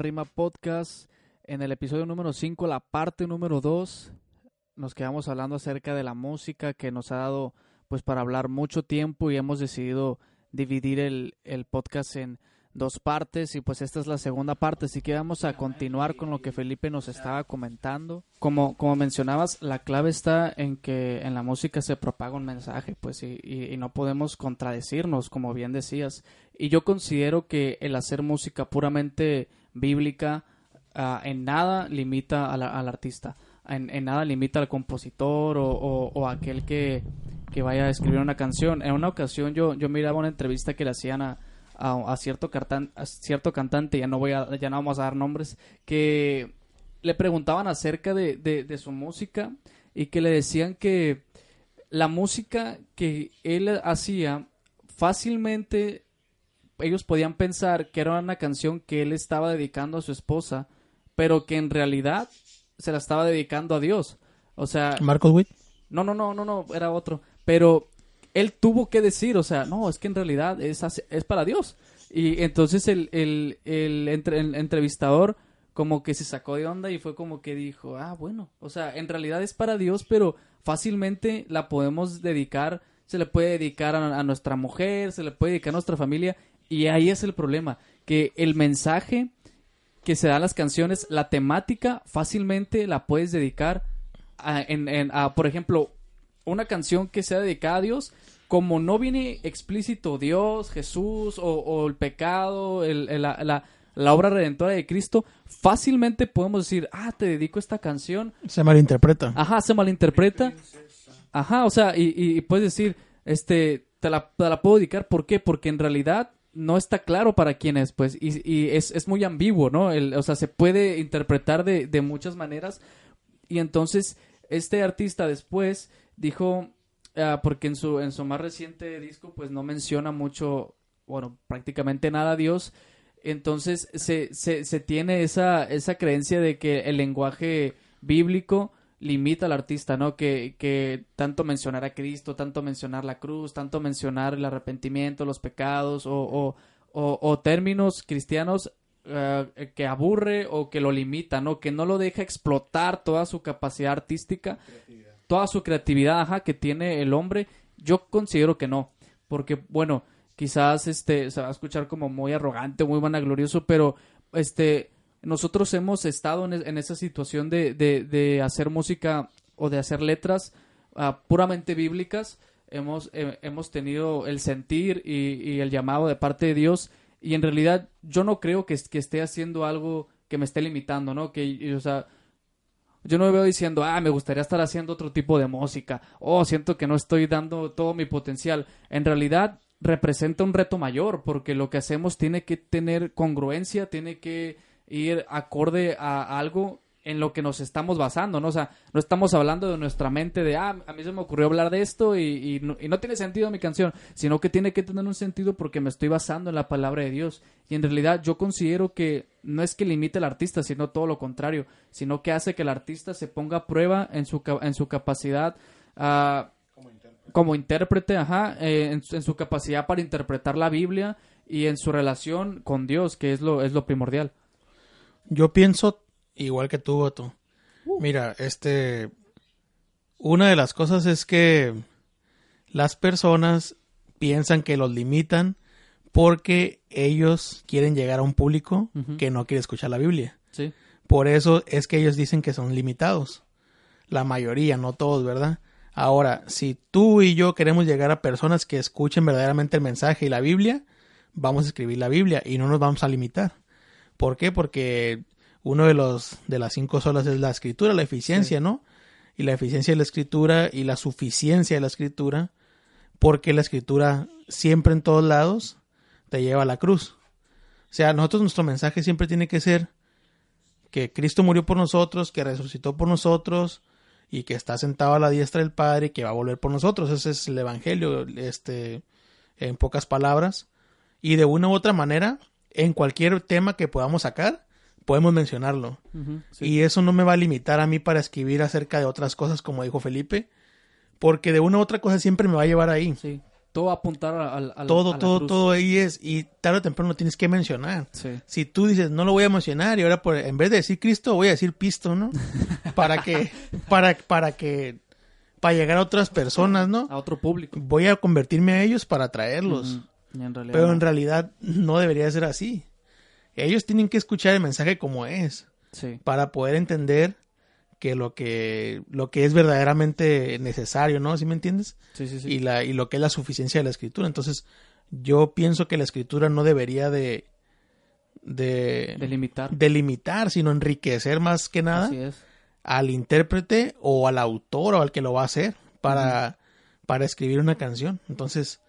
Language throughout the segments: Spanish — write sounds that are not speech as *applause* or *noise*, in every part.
Rima Podcast. En el episodio número 5, la parte número 2, nos quedamos hablando acerca de la música que nos ha dado pues para hablar mucho tiempo y hemos decidido dividir el, el podcast en dos partes y pues esta es la segunda parte, así que vamos a continuar con lo que Felipe nos estaba comentando. Como, como mencionabas, la clave está en que en la música se propaga un mensaje, pues y, no podemos contradecirnos, como bien decías. Y yo considero que el hacer música puramente bíblica uh, en nada limita al artista, en, en, nada limita al compositor o, o, aquel que, que, vaya a escribir una canción. En una ocasión yo, yo miraba una entrevista que le hacían a, a, a cierto, cierto cantante, ya no, voy a, ya no vamos a dar nombres, que le preguntaban acerca de, de su música y que le decían que la música que él hacía fácilmente ellos podían pensar que era una canción que él estaba dedicando a su esposa, pero que en realidad se la estaba dedicando a Dios. O sea, Marcos Witt. No, no, no, no, no, era otro. Pero él tuvo que decir, o sea, no, es que en realidad es, es para Dios. Y entonces el, el, el, entre, el, entrevistador como que se sacó de onda y fue como que dijo, ah, bueno, o sea, en realidad es para Dios, pero fácilmente la podemos dedicar, se le puede dedicar a, a nuestra mujer, se le puede dedicar a nuestra familia, y ahí es el problema, que el mensaje que se da en las canciones, la temática, fácilmente la puedes dedicar a, en, en, a, por ejemplo, una canción que sea dedicada a Dios, como no viene explícito Dios, Jesús o, o el pecado, el, el, la, la, la, obra redentora de Cristo, fácilmente podemos decir, ah, te dedico esta canción. Se malinterpreta. Ajá, se malinterpreta. Ajá, o sea, y, y puedes decir, este, te la, te la puedo dedicar, ¿por qué? Porque en realidad no está claro para quién es, pues, y, y es, es, muy ambiguo, ¿no? El, o sea, se puede interpretar de, de, muchas maneras. Y entonces, este artista después dijo, uh, porque en su, en su más reciente disco, pues no menciona mucho, bueno, prácticamente nada a Dios. Entonces, se, se, se tiene esa, esa creencia de que el lenguaje bíblico limita al artista, ¿no? Que, que tanto mencionar a Cristo, tanto mencionar la cruz, tanto mencionar el arrepentimiento, los pecados o, o, o, o términos cristianos uh, que aburre o que lo limita, ¿no? Que no lo deja explotar toda su capacidad artística, toda su creatividad ajá, que tiene el hombre. Yo considero que no, porque bueno, quizás este se va a escuchar como muy arrogante, muy vanaglorioso, pero este nosotros hemos estado en, esa situación de, hacer música o de hacer letras uh, puramente bíblicas. Hemos, eh, hemos tenido el sentir y, el llamado de parte de Dios y en realidad yo no creo que, esté haciendo algo que me esté limitando, ¿no? Que, yo no me veo diciendo, ah, me gustaría estar haciendo otro tipo de música, oh, siento que no estoy dando todo mi potencial. En realidad representa un reto mayor porque lo que hacemos tiene que tener congruencia, tiene que ir acorde a algo en lo que nos estamos basando, ¿no? Sea, no estamos hablando de nuestra mente de, ah, a mí se me ocurrió hablar de esto y, no, tiene sentido mi canción, sino que tiene que tener un sentido porque me estoy basando en la palabra de Dios. Y en realidad yo considero que no es que limite al artista, sino todo lo contrario, sino que hace que el artista se ponga a prueba en su, en su capacidad uh, como intérprete, como intérprete ajá, eh, en, en su capacidad para interpretar la Biblia y en su relación con Dios, que es lo, es lo primordial. Yo pienso igual que tú, Otto. Uh. Mira, este. Una de las cosas es que las personas piensan que los limitan porque ellos quieren llegar a un público uh -huh. que no quiere escuchar la Biblia. Sí. Por eso es que ellos dicen que son limitados. La mayoría, no todos, ¿verdad? Ahora, si tú y yo queremos llegar a personas que escuchen verdaderamente el mensaje y la Biblia, vamos a escribir la Biblia y no nos vamos a limitar. ¿Por qué? Porque uno de los de las cinco solas es la escritura, la eficiencia, sí. ¿no? Y la eficiencia de la escritura y la suficiencia de la escritura, porque la escritura siempre en todos lados te lleva a la cruz. O sea, nosotros nuestro mensaje siempre tiene que ser que Cristo murió por nosotros, que resucitó por nosotros y que está sentado a la diestra del Padre y que va a volver por nosotros. Ese es el evangelio, este en pocas palabras. Y de una u otra manera, en cualquier tema que podamos sacar, podemos mencionarlo. Uh -huh, sí. Y eso no me va a limitar a mí para escribir acerca de otras cosas, como dijo Felipe, porque de una u otra cosa siempre me va a llevar ahí. Sí. Todo va a apuntar al... al- todo, a la todo, cruz. todo ahí es. Y tarde o temprano lo tienes que mencionar. Sí. Si tú dices, no lo voy a mencionar y ahora por, en vez de decir Cristo voy a decir pisto, ¿no? *laughs* Para que, para, para que, para llegar a otras personas, ¿no? A otro público. Voy a convertirme a ellos para. Y en realidad Pero en realidad no debería ser así. Ellos tienen que escuchar el mensaje como es Sí. para poder entender que lo que lo que es verdaderamente necesario, ¿no? ¿Sí me entiendes? Sí, sí, sí. Y la y lo que es la suficiencia de la escritura. Entonces, yo pienso que la escritura no debería de de Delimitar. delimitar, sino enriquecer más que nada Así es. al intérprete o al autor o al que lo va a hacer para, para escribir una canción. Entonces,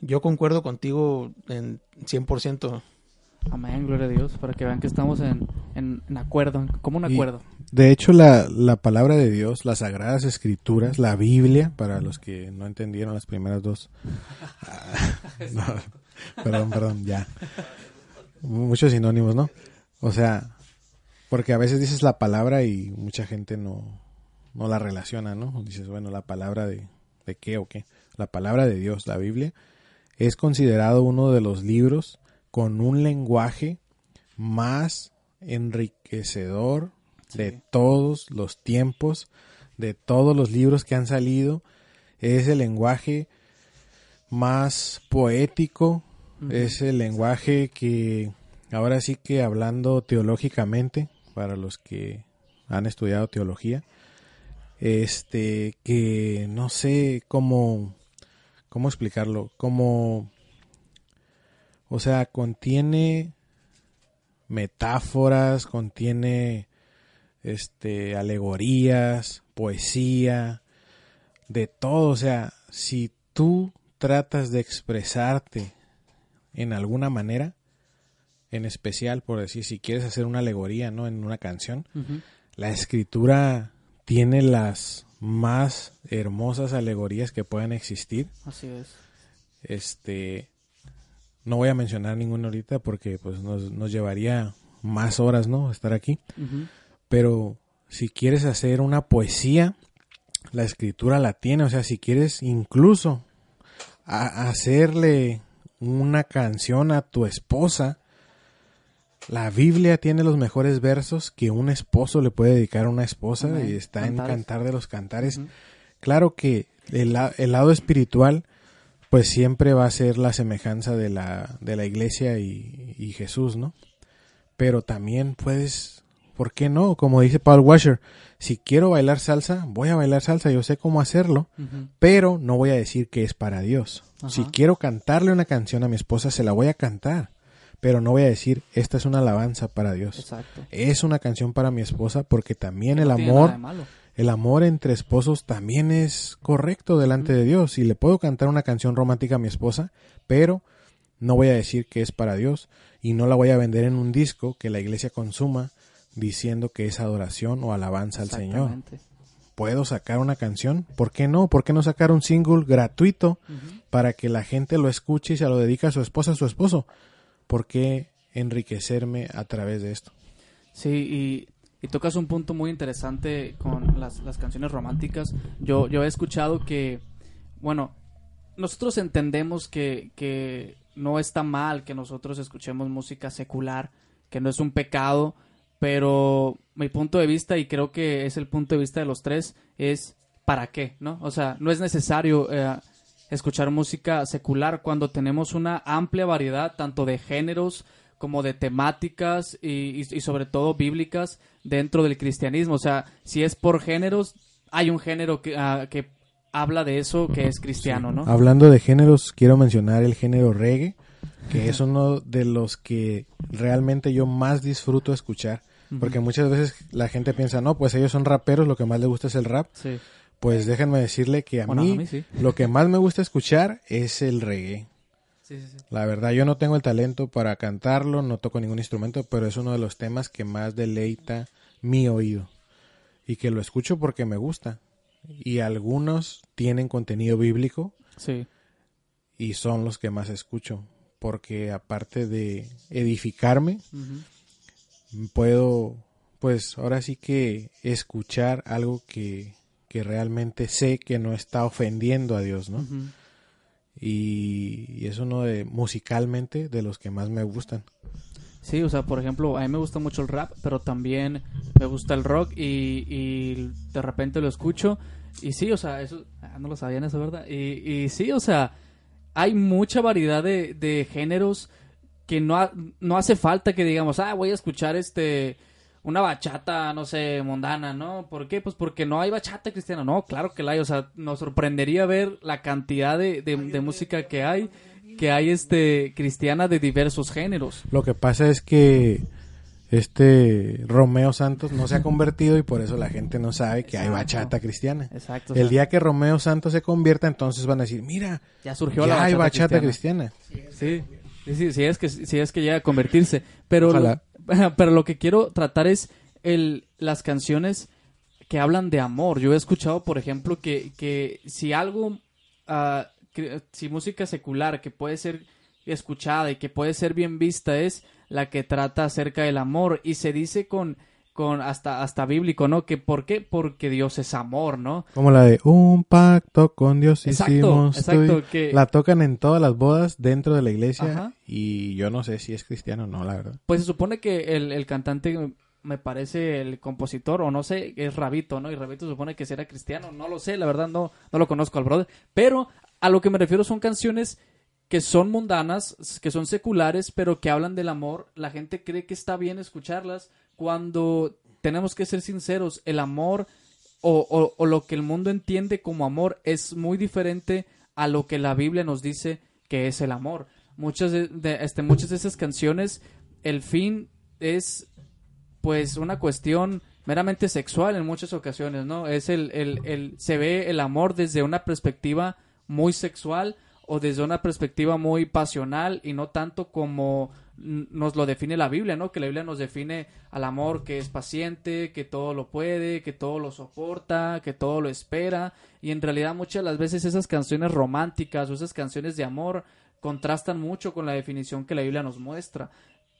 yo concuerdo contigo en 100%. Amén, gloria a Dios, para que vean que estamos en, en, en acuerdo, como un Y- acuerdo. De hecho, la, la palabra de Dios, las sagradas escrituras, la Biblia, para los que no entendieron las primeras dos. Ah, *laughs* no, perdón, perdón, ya. Muchos sinónimos, ¿no? O sea, porque a veces dices la palabra y mucha gente no, no la relaciona, ¿no? Dices, bueno, la palabra de, de qué o qué. La palabra de Dios, la Biblia, es considerado uno de los libros con un lenguaje más enriquecedor de todos los tiempos, de todos los libros que han salido. Es el lenguaje más poético, es el lenguaje que, ahora sí que hablando teológicamente, para los que han estudiado teología, este, que no sé cómo, cómo explicarlo, como, o sea, contiene metáforas, contiene, este, alegorías, poesía, de todo, o sea, si tú tratas de expresarte en alguna manera, en especial, por decir, si quieres hacer una alegoría, ¿no? En una canción, la escritura tiene las más hermosas alegorías que puedan existir. Así es. Este, no voy a mencionar ninguna ahorita porque pues nos, nos llevaría más horas, ¿no? Estar aquí. Pero si quieres hacer una poesía, la escritura la tiene. O sea, si quieres incluso a- hacerle una canción a tu esposa, la Biblia tiene los mejores versos que un esposo le puede dedicar a una esposa y está en. Cantar de los Cantares. Claro que el, la- el lado espiritual pues siempre va a ser la semejanza de la, de la iglesia y, y Jesús, ¿no? Pero también puedes, ¿por qué no? Como dice Paul Washer, si quiero bailar salsa, voy a bailar salsa, yo sé cómo hacerlo, pero no voy a decir que es para Dios. Si quiero cantarle una canción a mi esposa, se la voy a cantar, pero no voy a decir, esta es una alabanza para Dios. Exacto. Es una canción para mi esposa porque también el No amor el amor entre esposos también es correcto delante de Dios. Y le puedo cantar una canción romántica a mi esposa, pero no voy a decir que es para Dios y no la voy a vender en un disco que la iglesia consuma diciendo que es adoración o alabanza al Señor. Puedo sacar una canción, ¿por qué no? ¿Por qué no sacar un single gratuito para que la gente lo escuche y se lo dedique a su esposa, a su esposo? ¿Por qué enriquecerme a través de esto? Sí, y, y tocas un punto muy interesante con las, las canciones románticas. Yo, yo he escuchado que, bueno, nosotros entendemos que, que no está mal que nosotros escuchemos música secular, que no es un pecado, pero mi punto de vista, y creo que es el punto de vista de los tres, es ¿para qué? ¿No? O sea, no es necesario eh, escuchar música secular cuando tenemos una amplia variedad tanto de géneros como de temáticas y, y- y sobre todo bíblicas dentro del cristianismo. O sea, si es por géneros, hay un género que, ah, que habla de eso que es cristiano, ¿no? Hablando de géneros, quiero mencionar el género reggae, que es uno de los que realmente yo más disfruto escuchar. Porque muchas veces la gente piensa, no, pues ellos son raperos, lo que más les gusta es el rap. Sí. Pues déjenme decirle que a, Bueno, mí, a mí sí. lo que más me gusta escuchar es el reggae. Sí, sí, sí. La verdad, yo no tengo el talento para cantarlo, no toco ningún instrumento, pero es uno de los temas que más deleita mi oído. Y que lo escucho porque me gusta. Y algunos tienen contenido bíblico Sí. y son los que más escucho. Porque aparte de edificarme, puedo, pues ahora sí que escuchar algo que, que realmente sé que no está ofendiendo a Dios, ¿no? Y, y es uno de musicalmente de los que más me gustan. Sí, o sea, por ejemplo, a mí me gusta mucho el rap, pero también me gusta el rock y, y de repente lo escucho. Y sí, o sea, eso, ah, no lo sabían eso, ¿verdad? Y, y sí, o sea, hay mucha variedad de, de géneros que no, ha- no hace falta que digamos, ah, voy a escuchar este una bachata, no sé, mundana, ¿no? ¿Por qué? Pues porque no hay bachata cristiana. No, claro que la hay. O sea, nos sorprendería ver la cantidad de, de, de música que hay, que hay este cristiana de diversos géneros. Lo que pasa es que este Romeo Santos no se ha convertido y por eso la gente no sabe que hay bachata cristiana. Exacto. El día que Romeo Santos se convierta, entonces van a decir, mira, ya surgió ya la hay bachata, bachata cristiana. cristiana. Sí, sí, sí, sí es que, sí es que llega a convertirse. Pero Ojalá. *laughs* pero lo que quiero tratar es el, las canciones que hablan de amor. Yo he escuchado, por ejemplo, que, que si algo, que- si música secular que puede ser escuchada y que puede ser bien vista es la que trata acerca del amor y se dice con con hasta hasta bíblico, ¿no? Que por qué? Porque Dios es amor, ¿no? Como la de un pacto con Dios Exacto, hicimos. exacto, tú y-". que- La tocan en todas las bodas dentro de la iglesia Ajá. y yo no sé si es cristiano o no, la verdad. Pues se supone que el, el cantante, me parece el compositor, o no sé, es Rabito, ¿no? Y Rabito supone que será cristiano, no lo sé, la verdad no, no lo conozco al brother. Pero a lo que me refiero son canciones que son mundanas, que son seculares, pero que hablan del amor. La gente cree que está bien escucharlas cuando tenemos que ser sinceros, el amor o, o- lo que el mundo entiende como amor es muy diferente a lo que la Biblia nos dice que es el amor. Muchas de, de- este, muchas de esas canciones, el fin es pues una cuestión meramente sexual en muchas ocasiones, ¿no? Es el, el, el, se ve el amor desde una perspectiva muy sexual o desde una perspectiva muy pasional y no tanto como nos lo define la Biblia, ¿no? Que la Biblia nos define al amor que es paciente, que todo lo puede, que todo lo soporta, que todo lo espera y en realidad muchas de las veces esas canciones románticas o esas canciones de amor contrastan mucho con la definición que la Biblia nos muestra.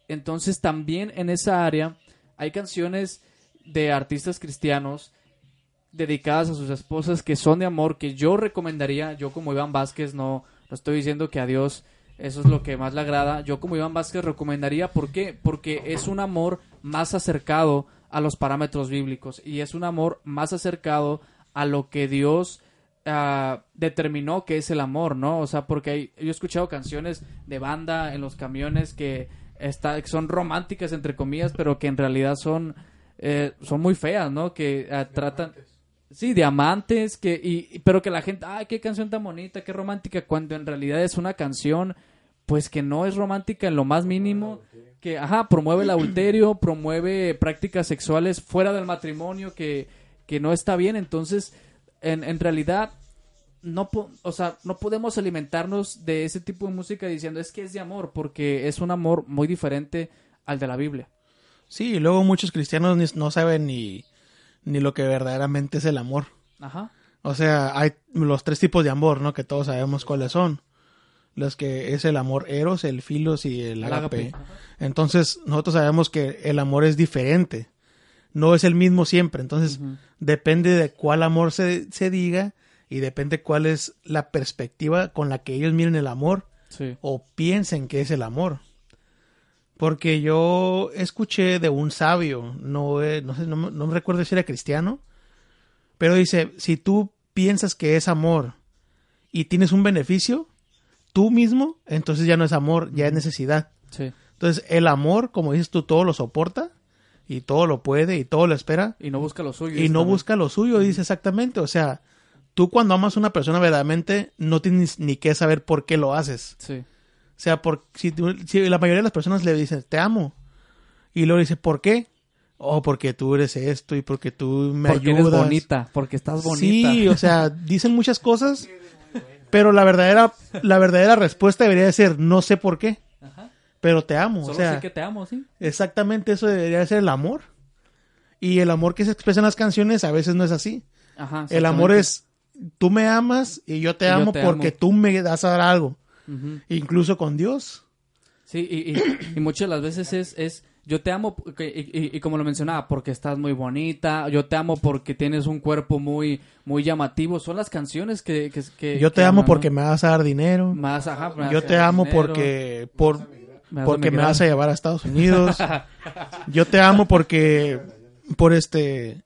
Entonces también en esa área hay canciones de artistas cristianos dedicadas a sus esposas que son de amor que yo recomendaría, yo como Iván Vázquez no, no estoy diciendo que a Dios eso es lo que más le agrada, yo como Iván Vázquez recomendaría, ¿por qué? Porque es un amor más acercado a los parámetros bíblicos y es un amor más acercado a lo que Dios ah, determinó que es el amor, ¿no? O sea, porque hay- yo he escuchado canciones de banda en los camiones que está, son románticas entre comillas, pero que en realidad son eh, son muy feas, ¿no? Que ah, tratan sí, diamantes, que y, pero que la gente, ay, qué canción tan bonita, qué romántica, cuando en realidad es una canción pues que no es romántica en lo más mínimo, que ajá, promueve el adulterio, *clears throat* promueve prácticas sexuales fuera del matrimonio que que no está bien, entonces en, en realidad no, po- o sea, no podemos alimentarnos de ese tipo de música diciendo es que es de amor, porque es un amor muy diferente al de la Biblia. Sí, y luego muchos cristianos no saben ni, ni lo que verdaderamente es el amor. Ajá. O sea, hay los tres tipos de amor, ¿no? Que todos sabemos cuáles son. Los que es el amor eros, el filos y el El agape. Entonces, nosotros sabemos que el amor es diferente. No es el mismo siempre. Entonces, depende de cuál amor se, se diga y depende cuál es la perspectiva con la que ellos miren el amor Sí. o piensen que es el amor. Porque yo escuché de un sabio, no, eh, no sé, no, me- no me recuerdo si era cristiano, pero dice, si tú piensas que es amor y tienes un beneficio, tú mismo, entonces ya no es amor, ya es necesidad. Sí. Entonces el amor, como dices tú, todo lo soporta y todo lo puede y todo lo espera Y no busca lo suyo. y no busca lo suyo, dice exactamente. O sea, tú cuando amas a una persona verdaderamente no tienes ni que saber por qué lo haces. Sí. O sea, por, si, tú- si la mayoría de las personas le dicen, te amo. Y luego dice, ¿por qué? Oh, porque tú eres esto y porque tú me porque ayudas. eres bonita, porque estás bonita. Sí, o sea, dicen muchas cosas, pero la verdadera, la verdadera respuesta debería de ser, no sé por qué, Ajá. pero te amo. Solo o sea, sé que te amo, sí. exactamente eso debería de ser el amor. Y el amor que se expresa en las canciones a veces no es así. Ajá. El amor es, tú me amas y yo te Y yo amo te porque amo. tú me das a dar algo. Incluso con Dios. Sí, y, y, y muchas de las veces es, es yo te amo, y, y- como lo mencionaba, porque estás muy bonita, yo te amo porque tienes un cuerpo muy, muy llamativo, son las canciones que... que, que- Yo te que amo aman, porque ¿no? me vas a dar dinero. Más, ajá, me Yo te amo dinero, porque por me vas a porque me vas a llevar a Estados Unidos. *laughs* Yo te amo porque por este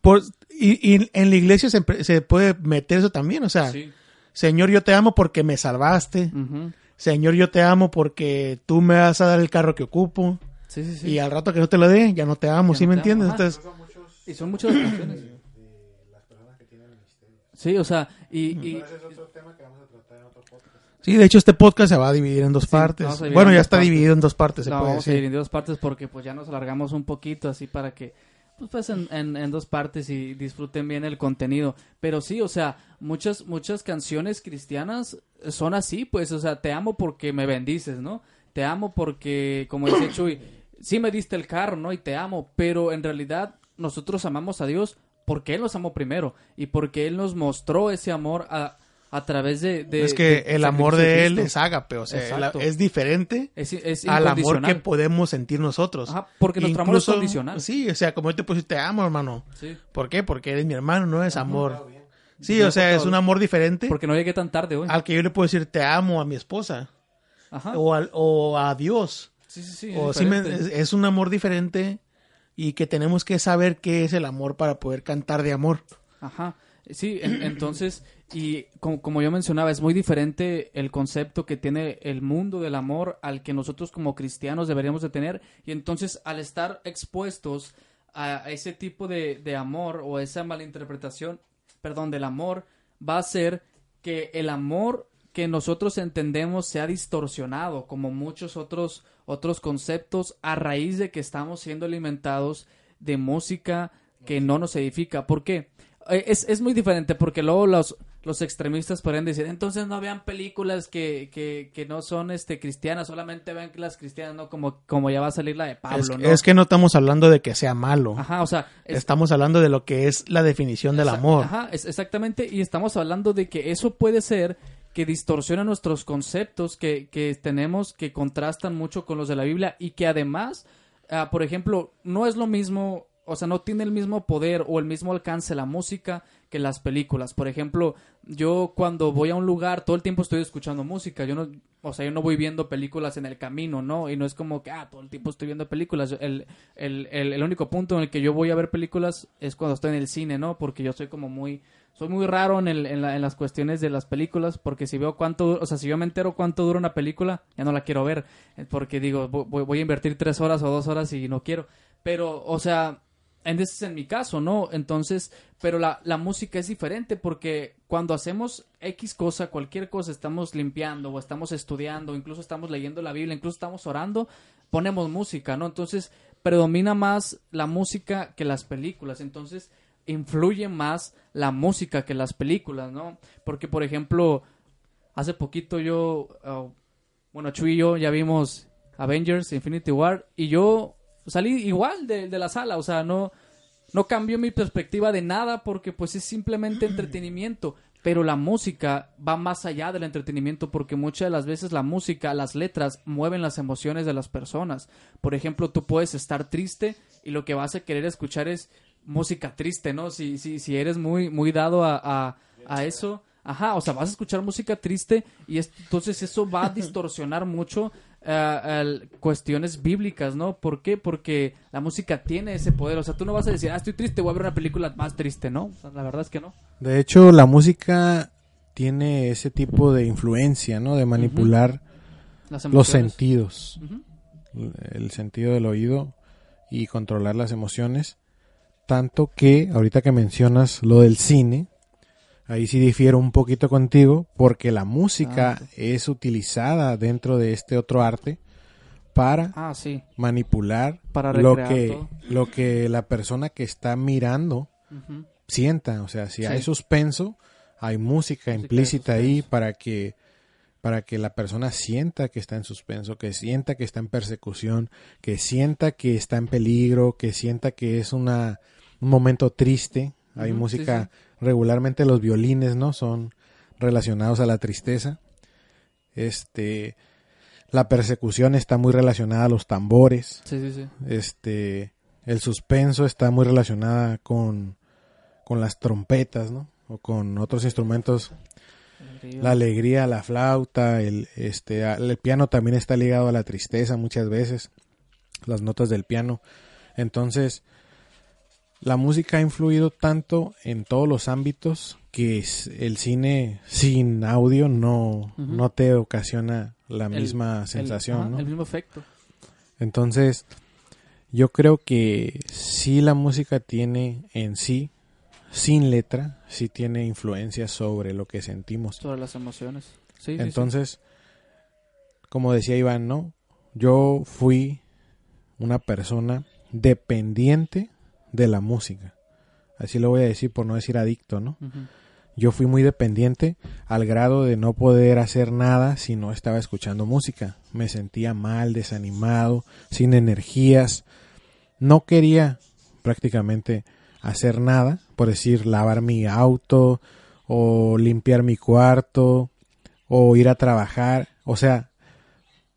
por y, y en la iglesia se, se puede meter eso también, o sea, Sí. Señor, yo te amo porque me salvaste. Señor, yo te amo porque tú me vas a dar el carro que ocupo. Sí, sí, sí. Y al rato que no te lo dé, ya no te amo, Ya ¿sí no me entiendes? Entonces, Y son muchas las canciones. *clears throat* Sí, o sea, y... y sí, de hecho este podcast se va a dividir en dos Sí, partes. vamos a Bueno, en ya está partes. dividido en dos partes, se lo puede vamos a dividir en dos partes porque pues ya nos alargamos un poquito así para que pues, pues en, en, en dos partes y disfruten bien el contenido. Pero sí, o sea, muchas, muchas canciones cristianas son así, pues, o sea, te amo porque me bendices, ¿no? Te amo porque, como dice Chuy, sí me diste el carro, ¿no? Y te amo, pero en realidad nosotros amamos a Dios porque Él nos amó primero y porque Él nos mostró ese amor a, a través de, de- es que de- el amor de él es ágape, o sea, es diferente es, es al amor que podemos sentir nosotros. Ajá, porque nuestro amor es condicional. Sí, o sea, como yo te puse, te amo, hermano. Sí. ¿Por qué? Porque eres mi hermano, no es amor. Sí, No, o sea, es un amor diferente Porque no llegué tan tarde hoy. al que yo le puedo decir te amo a mi esposa Ajá. o, al- o a Dios. Sí, sí, sí. O es sí me- diferente. es, es un amor diferente y que tenemos que saber qué es el amor para poder cantar de amor. Ajá. Sí, en- *clears throat* entonces, y como, yo mencionaba, es muy diferente el concepto que tiene el mundo del amor al que nosotros como cristianos deberíamos de tener. Y entonces, al estar expuestos a ese tipo de, de amor o esa malinterpretación, perdón, del amor, va a hacer que el amor que nosotros entendemos sea distorsionado, como muchos otros, otros conceptos, a raíz de que estamos siendo alimentados de música que no nos edifica. ¿Por qué? Eh, Es, es muy diferente porque luego los, los extremistas podrían decir, entonces no vean películas que, que, que no son este cristianas, solamente vean las cristianas, ¿no? Como, como ya va a salir la de Pablo, es, ¿no? es que no estamos hablando de que sea malo. Ajá, o sea, es- Estamos hablando de lo que es la definición del amor. Ajá, es- exactamente. Y estamos hablando de que eso puede ser que distorsiona nuestros conceptos que, que tenemos que contrastan mucho con los de la Biblia y que además, ah, por ejemplo, no es lo mismo, o sea, no tiene el mismo poder o el mismo alcance la música que las películas. Por ejemplo, yo cuando voy a un lugar todo el tiempo estoy escuchando música. Yo no, o sea, yo no voy viendo películas en el camino, ¿no? Y no es como que, ah, todo el tiempo estoy viendo películas. El, el, el, único punto en el que yo voy a ver películas es cuando estoy en el cine, ¿no? Porque yo soy como muy, soy muy raro en, el, en, la- en las cuestiones de las películas, porque si veo cuánto, o sea, si yo me entero cuánto dura una película, ya no la quiero ver, eh, porque digo, voy, voy a invertir tres horas o dos horas y no quiero. Pero, o sea, en ese es en mi caso, ¿no? Entonces, pero la, la música es diferente porque cuando hacemos X cosa, cualquier cosa, estamos limpiando o estamos estudiando, incluso estamos leyendo la Biblia, incluso estamos orando, ponemos música, ¿no? Entonces, predomina más la música que las películas. Entonces, influye más la música que las películas, ¿no? Porque, por ejemplo, hace poquito yo, uh, bueno, Chuy y yo ya vimos Avengers Infinity War y yo salí igual de, de la sala, o sea, no, no cambió mi perspectiva de nada porque pues es simplemente *clears throat* entretenimiento. Pero la música va más allá del entretenimiento porque muchas de las veces la música, las letras mueven las emociones de las personas. Por ejemplo, tú puedes estar triste y lo que vas a querer escuchar es música triste, ¿no? Si, si, si eres muy, muy dado a, a, a eso, ajá, o sea, vas a escuchar música triste y es- entonces eso va a *laughs* distorsionar mucho el- cuestiones bíblicas, ¿no? ¿Por qué? Porque la música tiene ese poder, o sea, tú no vas a decir, ah, estoy triste, voy a ver una película más triste, ¿no? O sea, la verdad es que no. De hecho, la música tiene ese tipo de influencia, ¿no? De manipular los sentidos, el sentido del oído y controlar las emociones. Tanto que, ahorita que mencionas lo del cine, ahí sí difiero un poquito contigo, porque la música Ah. es utilizada dentro de este otro arte para Ah, sí. manipular Para lo que, todo. lo que la persona que está mirando sienta. O sea, si Sí. hay suspenso, hay música, implícita ahí para que para que la persona sienta que está en suspenso, que sienta que está en persecución, que sienta que está en peligro, que sienta que es una un momento triste. Hay música regularmente los violines, ¿no? Son relacionados a la tristeza. Este La persecución está muy relacionada a los tambores. Sí, sí, sí. Este, el suspenso está muy relacionada con, con las trompetas, ¿no? O con otros instrumentos. La alegría, la flauta, el, este, el piano también está ligado a la tristeza muchas veces. Las notas del piano. Entonces, la música ha influido tanto en todos los ámbitos que el cine sin audio no, no te ocasiona la El- misma El- sensación, ajá, ¿no? El mismo efecto. Entonces, yo creo que sí la música tiene en sí, sin letra, sí tiene influencia sobre lo que sentimos. Sobre las emociones. Sí, sí, sí. Entonces, como decía Iván, ¿no? Yo fui una persona dependiente de la música. Así lo voy a decir por no decir adicto, ¿no? Yo fui muy dependiente al grado de no poder hacer nada si no estaba escuchando música. Me sentía mal, desanimado, sin energías. No quería prácticamente hacer nada, por decir, lavar mi auto o limpiar mi cuarto o ir a trabajar. O sea,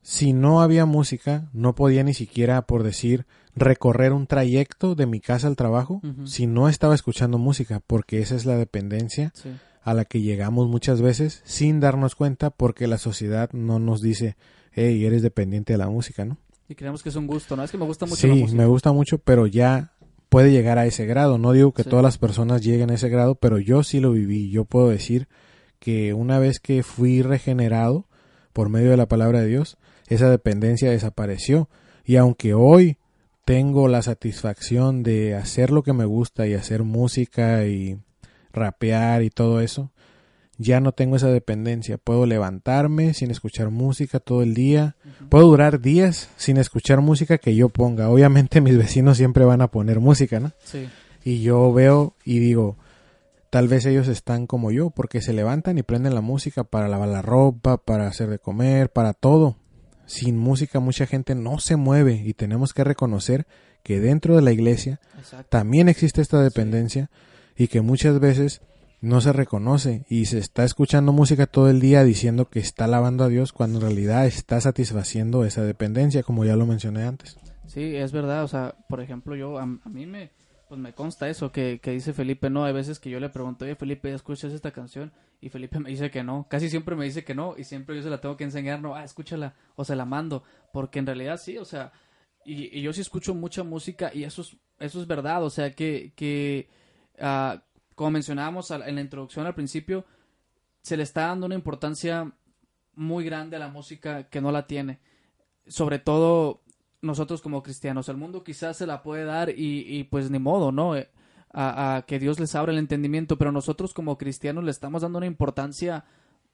si no había música, no podía ni siquiera, por decir, recorrer un trayecto de mi casa al trabajo si no estaba escuchando música, porque esa es la dependencia Sí. a la que llegamos muchas veces sin darnos cuenta porque la sociedad no nos dice, hey, eres dependiente de la música, ¿no? Y creemos que es un gusto, ¿no? Es que me gusta mucho la Sí, música. me gusta mucho, pero ya puede llegar a ese grado. No digo que Sí. todas las personas lleguen a ese grado, pero yo sí lo viví. Yo puedo decir que una vez que fui regenerado por medio de la palabra de Dios, esa dependencia desapareció. Y aunque hoy tengo la satisfacción de hacer lo que me gusta y hacer música y rapear y todo eso, ya no tengo esa dependencia. Puedo levantarme sin escuchar música todo el día. Puedo durar días sin escuchar música que yo ponga. Obviamente *laughs* mis vecinos siempre van a poner música, ¿no? Sí. Y yo veo y digo, tal vez ellos están como yo, porque se levantan y prenden la música para lavar la ropa, para hacer de comer, para todo. Sin música mucha gente no se mueve y tenemos que reconocer que dentro de la iglesia Exacto. también existe esta dependencia y que muchas veces no se reconoce y se está escuchando música todo el día diciendo que está alabando a Dios cuando en realidad está satisfaciendo esa dependencia, como ya lo mencioné antes. Sí, es verdad. O sea, por ejemplo, yo, a, a mí me, pues me consta eso que, que dice Felipe, no, hay veces que yo le pregunto, oye Felipe, ¿escuchas esta canción? Y Felipe me dice que no, casi siempre me dice que no, y siempre yo se la tengo que enseñar, no, ah, escúchala, o se la mando, porque en realidad sí, o sea, y, yo sí escucho mucha música, y eso es, eso es verdad, o sea, que, que ah, como mencionábamos en la introducción al principio, se le está dando una importancia muy grande a la música que no la tiene, sobre todo nosotros como cristianos. El mundo quizás se la puede dar y, y pues ni modo, ¿no? Eh, A, a que Dios les abra el entendimiento, pero nosotros como cristianos le estamos dando una importancia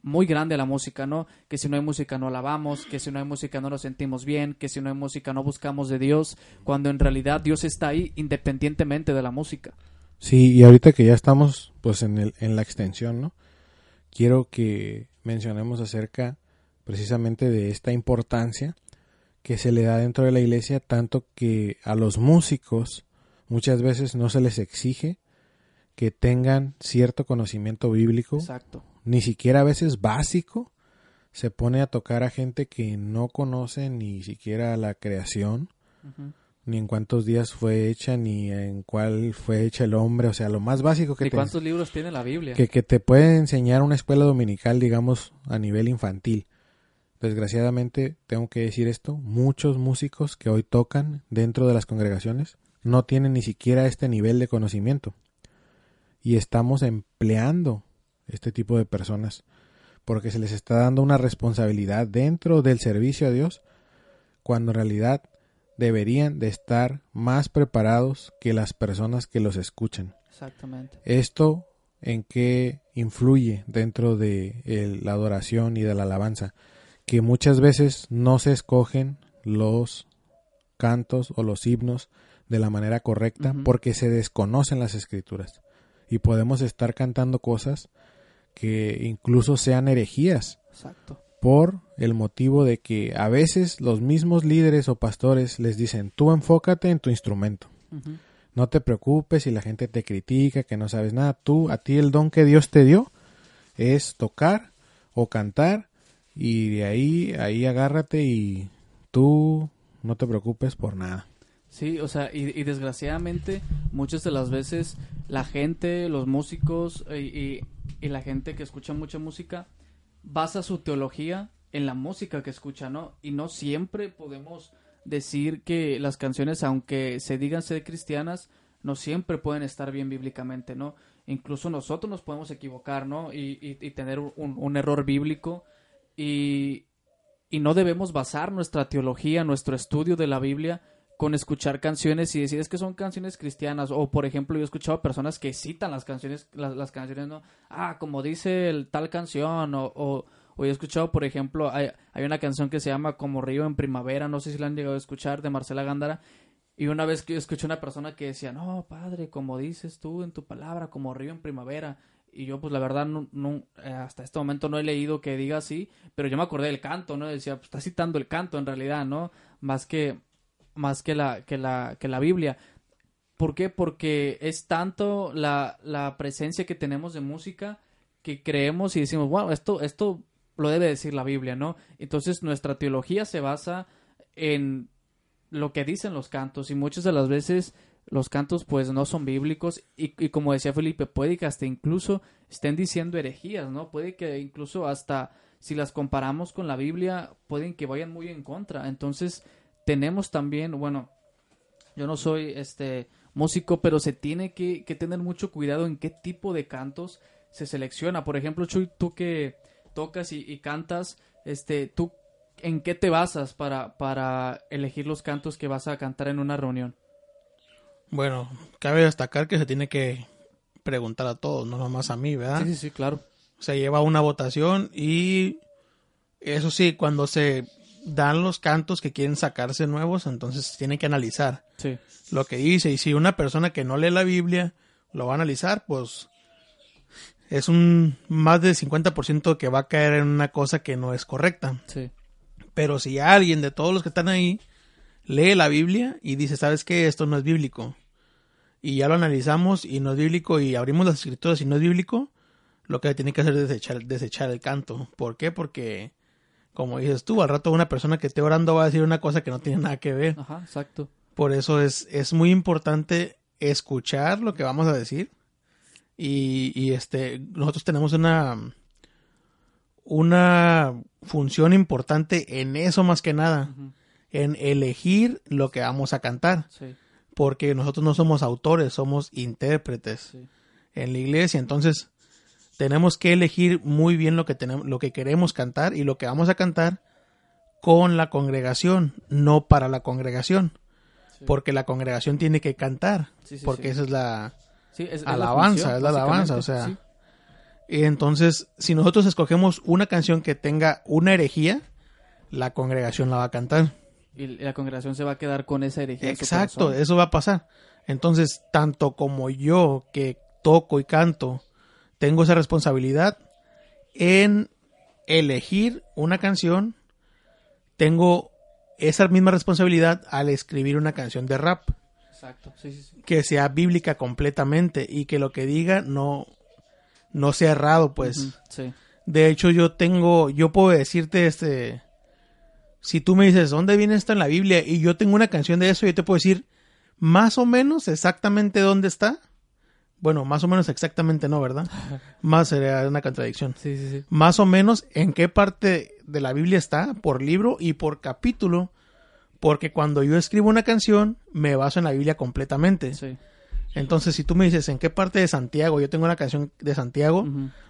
muy grande a la música, ¿no? Que si no hay música no alabamos, que si no hay música no nos sentimos bien, que si no hay música no buscamos de Dios, cuando en realidad Dios está ahí independientemente de la música. Sí, y ahorita que ya estamos pues en, el, en la extensión, ¿no? Quiero que mencionemos acerca precisamente de esta importancia que se le da dentro de la iglesia, tanto que a los músicos muchas veces no se les exige que tengan cierto conocimiento bíblico, Exacto. ni siquiera a veces básico, se pone a tocar a gente que no conoce ni siquiera la creación, ni en cuántos días fue hecha, ni en cuál fue hecha el hombre, o sea, lo más básico que ¿Y te, cuántos libros tiene la Biblia? que, que te puede enseñar una escuela dominical, digamos, a nivel infantil. Desgraciadamente, tengo que decir esto, muchos músicos que hoy tocan dentro de las congregaciones no tienen ni siquiera este nivel de conocimiento. Y estamos empleando este tipo de personas porque se les está dando una responsabilidad dentro del servicio a Dios cuando en realidad deberían de estar más preparados que las personas que los escuchan. Exactamente. ¿Esto en qué influye dentro de el- la adoración y de la alabanza? Que muchas veces no se escogen los cantos o los himnos de la manera correcta porque se desconocen las escrituras. Y podemos estar cantando cosas que incluso sean herejías Exacto. por el motivo de que a veces los mismos líderes o pastores les dicen tú enfócate en tu instrumento. No te preocupes si la gente te critica, que no sabes nada. Tú, a ti el don que Dios te dio es tocar o cantar Y de ahí, ahí agárrate y tú no te preocupes por nada. Sí, o sea, y, desgraciadamente muchas de las veces la gente, los músicos y, y- la gente que escucha mucha música basa su teología en la música que escucha, ¿no? Y no siempre podemos decir que las canciones, aunque se digan ser cristianas, no siempre pueden estar bien bíblicamente, ¿no? Incluso nosotros nos podemos equivocar, ¿no? Y tener un, un error bíblico y, y no debemos basar nuestra teología, nuestro estudio de la Biblia con escuchar canciones y decir es que son canciones cristianas o por ejemplo yo he escuchado personas que citan las canciones las, las canciones no ah como dice el tal canción o, o, he escuchado por ejemplo hay, hay una canción que se llama como río en primavera no sé si la han llegado a escuchar de Marcela Gándara y una vez que escuché una persona que decía no padre como dices tú en tu palabra como río en primavera y yo pues la verdad eh, hasta este momento no he leído que diga así pero yo me acordé del canto no decía pues está citando el canto en realidad no más que más que la, que la, que la Biblia. ¿Por qué? Porque es tanto la, la presencia que tenemos de música que creemos y decimos, bueno, esto, esto lo debe decir la Biblia, ¿no? Entonces nuestra teología se basa en lo que dicen los cantos y muchas de las veces los cantos pues no son bíblicos y, y como decía Felipe, puede que hasta incluso estén diciendo herejías, ¿no? Puede que incluso hasta si las comparamos con la Biblia pueden que vayan muy en contra. Entonces tenemos también, bueno, yo no soy este músico, pero se tiene que, que tener mucho cuidado en qué tipo de cantos se selecciona. Por ejemplo, Chuy, tú que tocas y, y cantas, este, tú en qué te basas para, para elegir los cantos que vas a cantar en una reunión. Bueno, cabe destacar que se tiene que preguntar a todos, no nomás a mí, ¿verdad? Sí, sí, sí, claro. Se lleva una votación y eso sí, cuando se dan los cantos que quieren sacarse nuevos, entonces se tiene que analizar Sí, lo que dice. Y si una persona que no lee la Biblia lo va a analizar, pues es un más del 50% que va a caer en una cosa que no es correcta. sí, Pero si alguien de todos los que están ahí lee la Biblia y dice, ¿sabes qué? Esto no es bíblico. Y ya lo analizamos y no es bíblico y abrimos las escrituras y no es bíblico, lo que tiene que hacer es desechar, desechar el canto. ¿Por qué? Porque, como dices tú, al rato una persona que esté orando va a decir una cosa que no tiene nada que ver. ajá, exacto. Por eso es, es muy importante escuchar lo que vamos a decir. Y, y este, nosotros tenemos una, una función importante en eso más que nada, en elegir lo que vamos a cantar, Sí, porque nosotros no somos autores, somos intérpretes sí, en la iglesia, entonces tenemos que elegir muy bien lo que tenemos, lo que queremos cantar y lo que vamos a cantar con la congregación, no para la congregación, sí. porque la congregación tiene que cantar, porque esa es la es alabanza, función, es la alabanza, o sea, y entonces si nosotros escogemos una canción que tenga una herejía, la congregación la va a cantar. Y la congregación se va a quedar con esa herejía. Exacto, eso va a pasar. Entonces, tanto como yo que toco y canto, tengo esa responsabilidad en elegir una canción, tengo esa misma responsabilidad al escribir una canción de rap, Exacto, sí, sí, sí. que sea bíblica completamente y que lo que diga no, no sea errado, pues. Sí, De hecho, yo tengo, yo puedo decirte, este, si tú me dices, ¿dónde viene esto en la Biblia? Y yo tengo una canción de eso, yo te puedo decir más o menos exactamente dónde está. Bueno, más o menos exactamente no, ¿verdad? *laughs* Más sería una contradicción. sí, sí, sí. Más o menos en qué parte de la Biblia está, por libro y por capítulo, porque cuando yo escribo una canción, me baso en la Biblia completamente. sí. Entonces, si tú me dices, ¿en qué parte de Santiago? Yo tengo una canción de Santiago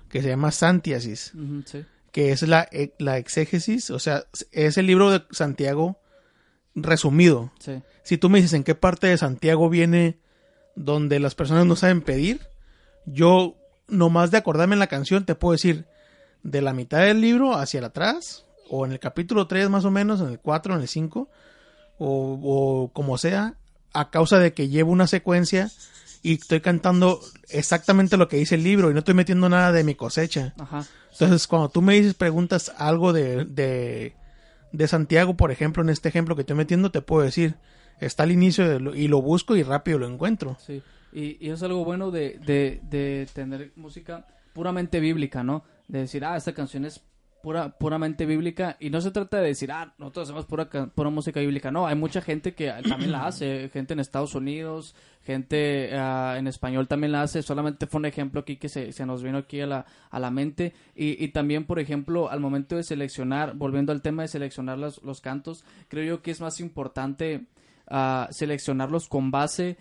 que se llama Santiasis sí. Que es la, e- la exégesis, o sea, es el libro de Santiago resumido. Sí, Si tú me dices en qué parte de Santiago viene donde las personas no saben pedir, yo nomás de acordarme en la canción te puedo decir de la mitad del libro hacia el atrás, o en el capítulo 3 más o menos, en el 4, en el 5, o, o como sea, a causa de que llevo una secuencia y estoy cantando exactamente lo que dice el libro y no estoy metiendo nada de mi cosecha. ajá. Entonces, cuando tú me dices, preguntas algo de, de, de Santiago, por ejemplo, en este ejemplo que estoy metiendo, te puedo decir, está al inicio de lo- y lo busco y rápido lo encuentro. Sí, y, y es algo bueno de, de, de tener música puramente bíblica, ¿no? De decir, ah, esta canción es pura, puramente bíblica y no se trata de decir, ah, nosotros hacemos pura, pura música bíblica. No, hay mucha gente que también la hace, gente en Estados Unidos, gente ah, en español también la hace. Solamente fue un ejemplo aquí que se, se nos vino aquí a la, a la mente. Y, y también, por ejemplo, al momento de seleccionar, volviendo al tema de seleccionar los, los cantos, creo yo que es más importante ah, seleccionarlos con base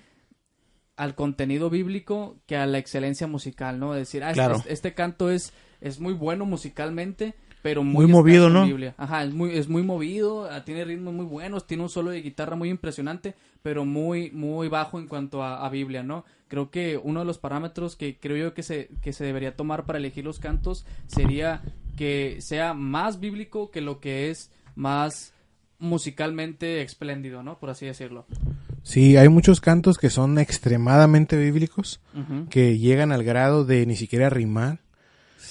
al contenido bíblico que a la excelencia musical, ¿no? Decir, ah, este- Claro. este, este canto es, es muy bueno musicalmente, pero Muy muy, movido, ¿no? Biblia. Ajá, es muy, es muy movido, ah, tiene ritmos muy buenos, tiene un solo de guitarra muy impresionante, pero muy, muy bajo en cuanto a, a Biblia, ¿no? Creo que uno de los parámetros que creo yo que se, que se debería tomar para elegir los cantos sería que sea más bíblico que lo que es más musicalmente espléndido, ¿no? Por así decirlo. Sí, hay muchos cantos que son extremadamente bíblicos, que llegan al grado de ni siquiera rimar,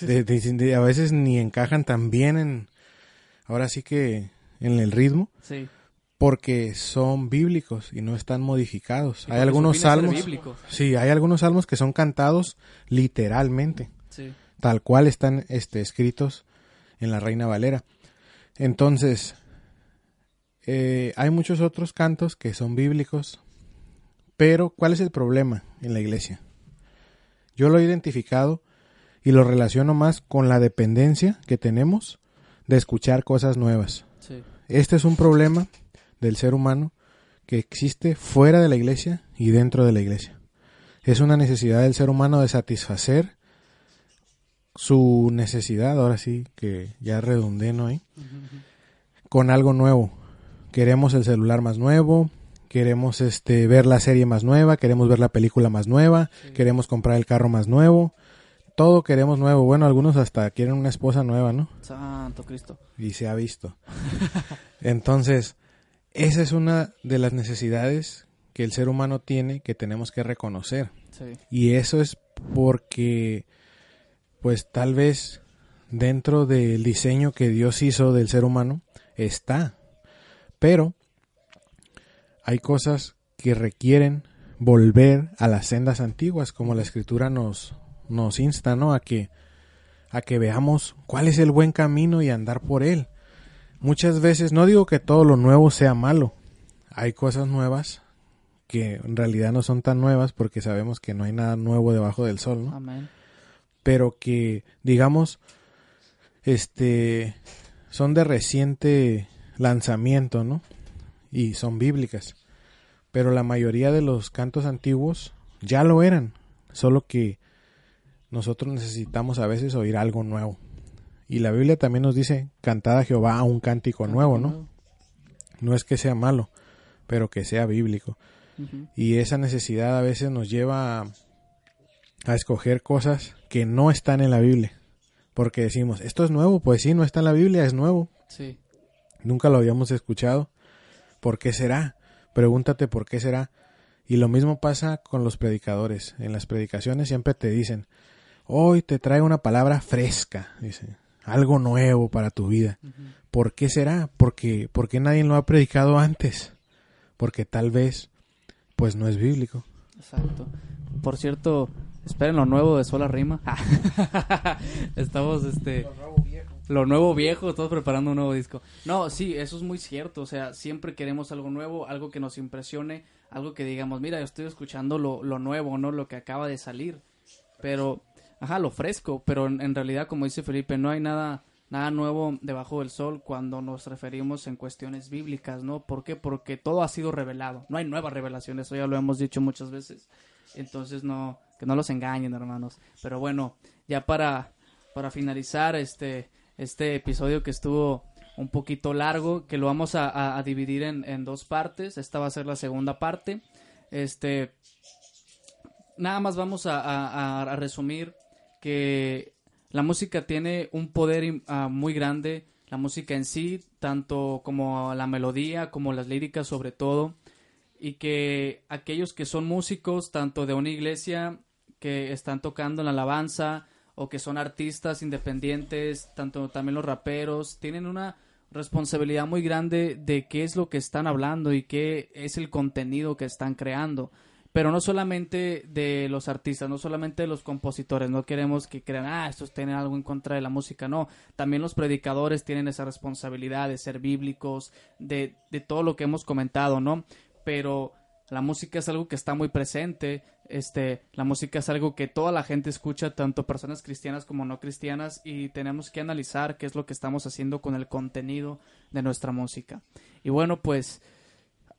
de- a veces ni encajan tan bien en, ahora sí que en el ritmo, Sí. porque son bíblicos y no están modificados. Hay algunos salmos, sí, hay algunos salmos que son cantados literalmente, Sí. tal cual están este, escritos en la Reina Valera. Entonces, eh, hay muchos otros cantos que son bíblicos, pero ¿cuál es el problema en la iglesia? Yo lo he identificado y lo relaciono más con la dependencia que tenemos de escuchar cosas nuevas. Sí. Este es un problema del ser humano que existe fuera de la iglesia y dentro de la iglesia. Es una necesidad del ser humano de satisfacer su necesidad, ahora sí que ya redundé, ¿no? Ahí, con algo nuevo. Queremos el celular más nuevo, queremos este ver la serie más nueva, queremos ver la película más nueva, queremos comprar el carro más nuevo. Todo queremos nuevo. Bueno, algunos hasta quieren una esposa nueva, ¿no? Santo Cristo. y se ha visto. Entonces, esa es una de las necesidades que el ser humano tiene que tenemos que reconocer. Sí. Y eso es porque, pues tal vez dentro del diseño que Dios hizo del ser humano está. Pero hay cosas que requieren volver a las sendas antiguas, como la escritura nos, nos insta, ¿no? A que, a que veamos cuál es el buen camino y andar por él. Muchas veces, no digo que todo lo nuevo sea malo, hay cosas nuevas que en realidad no son tan nuevas porque sabemos que no hay nada nuevo debajo del sol, ¿no? Amén. Pero que, digamos, este, son de reciente lanzamiento, ¿no? Y son bíblicas. Pero la mayoría de los cantos antiguos ya lo eran, solo que nosotros necesitamos a veces oír algo nuevo. Y la Biblia también nos dice, cantad a Jehová un cántico nuevo, ¿no? No es que sea malo, pero que sea bíblico. Y esa necesidad a veces nos lleva a, a escoger cosas que no están en la Biblia. Porque decimos, esto es nuevo, pues sí, no está en la Biblia, es nuevo. Sí. Nunca lo habíamos escuchado. ¿Por qué será? Pregúntate por qué será. Y lo mismo pasa con los predicadores. En las predicaciones siempre te dicen, hoy te trae una palabra fresca, dice, algo nuevo para tu vida. ¿Por qué será? Porque, porque nadie lo ha predicado antes. Porque tal vez, pues no es bíblico. Exacto. Por cierto, esperen lo nuevo de Sola Rima. *laughs* Estamos, este... Lo nuevo viejo, estamos preparando un nuevo disco. No, sí, eso es muy cierto. O sea, siempre queremos algo nuevo, algo que nos impresione, algo que digamos, mira, yo estoy escuchando lo, lo nuevo, ¿no? Lo que acaba de salir. Pero, ajá, lo fresco. Pero en, realidad, como dice Felipe, no hay nada, nada nuevo debajo del sol cuando nos referimos en cuestiones bíblicas, ¿no? ¿Por qué? Porque todo ha sido revelado. No hay nuevas revelaciones, eso ya lo hemos dicho muchas veces. Entonces, no, que no los engañen, hermanos. Pero bueno, ya para, para finalizar este, este episodio que estuvo un poquito largo, que lo vamos a, dividir en, dos partes. Esta va a ser la segunda parte. Este, nada más vamos a resumir que la música tiene un poder ah, muy grande, la música en sí, tanto como la melodía, como las líricas sobre todo, y que aquellos que son músicos, tanto de una iglesia, que están tocando en la alabanza, o que son artistas independientes, tanto también los raperos, tienen una responsabilidad muy grande de qué es lo que están hablando y qué es el contenido que están creando. Pero no solamente de los artistas, no solamente de los compositores, no queremos que crean, ah, estos tienen algo en contra de la música, no, también los predicadores tienen esa responsabilidad de ser bíblicos, de, de todo lo que hemos comentado, ¿no? Pero la música es algo que está muy presente, este, la música es algo que toda la gente escucha, tanto personas cristianas como no cristianas, y tenemos que analizar qué es lo que estamos haciendo con el contenido de nuestra música. Y bueno, pues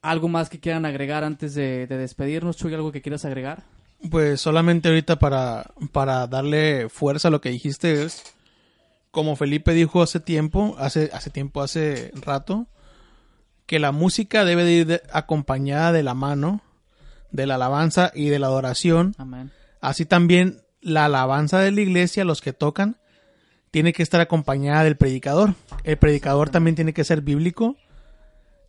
¿Algo más que quieran agregar antes de, despedirnos, Chuy? ¿Algo que quieras agregar? Pues solamente ahorita para, para darle fuerza a lo que dijiste es, como Felipe dijo hace tiempo, hace, hace tiempo, hace rato, que la música debe de ir acompañada de la mano, de la alabanza y de la adoración. Amén. Así también la alabanza de la iglesia, los que tocan, tiene que estar acompañada del predicador. El predicador también tiene que ser bíblico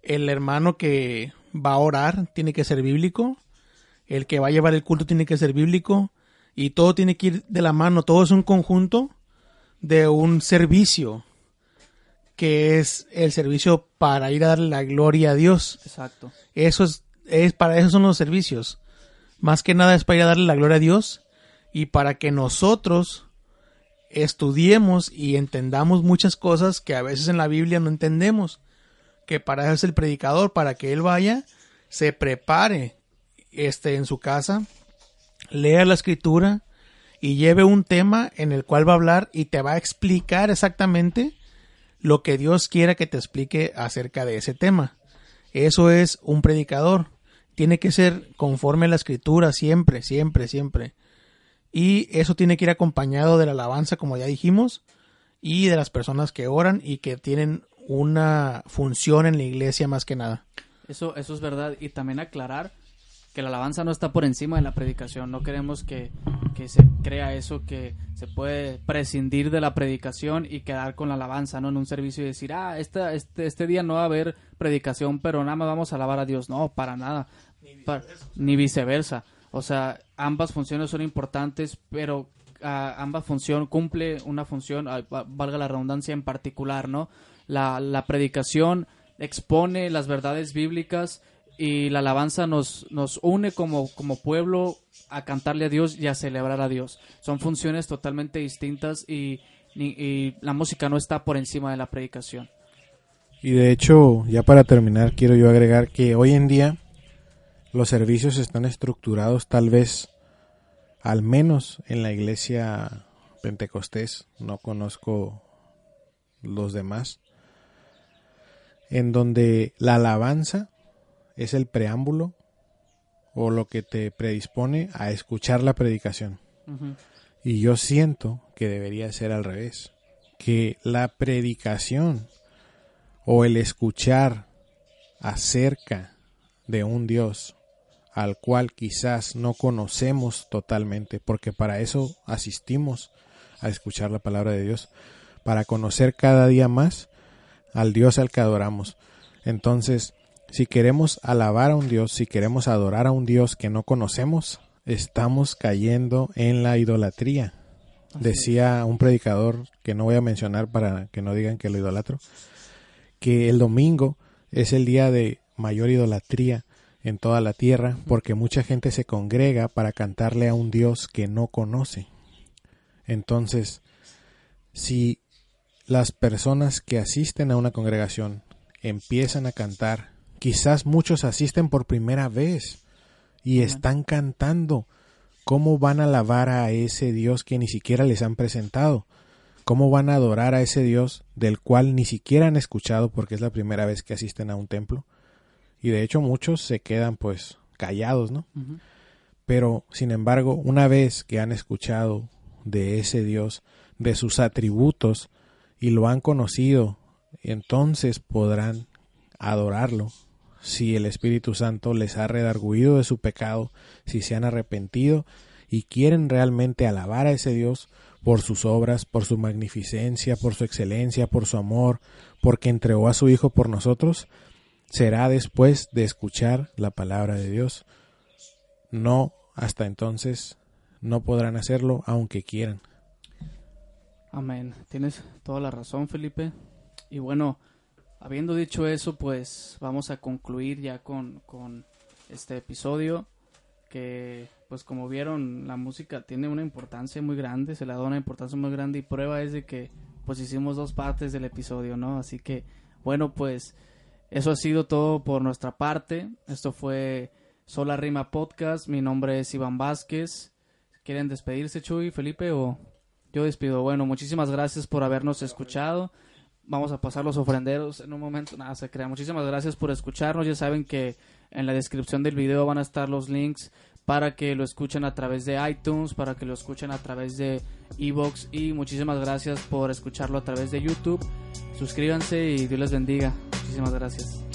el hermano que va a orar tiene que ser bíblico, el que va a llevar el culto tiene que ser bíblico, y todo tiene que ir de la mano, todo es un conjunto de un servicio que es el servicio para ir a darle la gloria a Dios. Exacto. Eso es, es para eso son los servicios. Más que nada es para ir a darle la gloria a Dios y para que nosotros estudiemos y entendamos muchas cosas que a veces en la Biblia no entendemos que para eso es el predicador, para que él vaya, se prepare este, en su casa, lea la escritura y lleve un tema en el cual va a hablar y te va a explicar exactamente lo que Dios quiera que te explique acerca de ese tema. Eso es un predicador. Tiene que ser conforme a la escritura siempre, siempre, siempre. Y eso tiene que ir acompañado de la alabanza, como ya dijimos, y de las personas que oran y que tienen una función en la iglesia más que nada. Eso, eso es verdad. Y también aclarar que la alabanza no está por encima de la predicación. No queremos que, se crea eso, que se puede prescindir de la predicación y quedar con la alabanza, ¿no? En un servicio y decir, ah, este, este, este día no va a haber predicación, pero nada más vamos a alabar a Dios. No, para nada. Ni viceversa. O sea, ambas funciones son importantes, pero ah, ambas funciones cumple una función, ah, valga la redundancia en particular, ¿no? La, la predicación expone las verdades bíblicas y la alabanza nos, nos une como, como pueblo a cantarle a Dios y a celebrar a Dios. Son funciones totalmente distintas y, y, la música no está por encima de la predicación. Y de hecho, ya para terminar, quiero yo agregar que hoy en día los servicios están estructurados tal vez, al menos en la iglesia pentecostés, no conozco los demás, en donde la alabanza es el preámbulo o lo que te predispone a escuchar la predicación. Y yo siento que debería ser al revés, que la predicación o el escuchar acerca de un Dios al cual quizás no conocemos totalmente, porque para eso asistimos a escuchar la palabra de Dios, para conocer cada día más al Dios al que adoramos. Entonces, si queremos alabar a un Dios, si queremos adorar a un Dios que no conocemos, estamos cayendo en la idolatría. Decía un predicador que no voy a mencionar para que no digan que lo idolatro, que el domingo es el día de mayor idolatría en toda la tierra porque mucha gente se congrega para cantarle a un Dios que no conoce. Entonces, si las personas que asisten a una congregación empiezan a cantar, quizás muchos asisten por primera vez y están cantando. ¿Cómo van a alabar a ese Dios que ni siquiera les han presentado? ¿Cómo van a adorar a ese Dios del cual ni siquiera han escuchado porque es la primera vez que asisten a un templo? Y de hecho muchos se quedan pues callados, ¿no? Pero, sin embargo, una vez que han escuchado de ese Dios, de sus atributos, y lo han conocido, entonces podrán adorarlo. Si el Espíritu Santo les ha redarguido de su pecado, si se han arrepentido y quieren realmente alabar a ese Dios por sus obras, por su magnificencia, por su excelencia, por su amor, porque entregó a su Hijo por nosotros, será después de escuchar la palabra de Dios. No hasta entonces no podrán hacerlo aunque quieran. Amén. Tienes toda la razón, Felipe. Y bueno, habiendo dicho eso, pues vamos a concluir ya con, con este episodio. porque pues como vieron la música tiene una importancia muy grande, se le da una importancia muy grande y prueba es de que pues hicimos dos partes del episodio, ¿no? Así que bueno, pues eso ha sido todo por nuestra parte. Esto fue Sola Rima Podcast. Mi nombre es Iván Vázquez. ¿Quieren despedirse, Chuy, Felipe o yo despido? Bueno, muchísimas gracias por habernos escuchado. Vamos a pasar los ofrenderos en un momento. Nada, se crea. Muchísimas gracias por escucharnos. Ya saben que en la descripción del video van a estar los links para que lo escuchen a través de iTunes, para que lo escuchen a través de Evox y muchísimas gracias por escucharlo a través de YouTube. Suscríbanse y Dios les bendiga. Muchísimas gracias.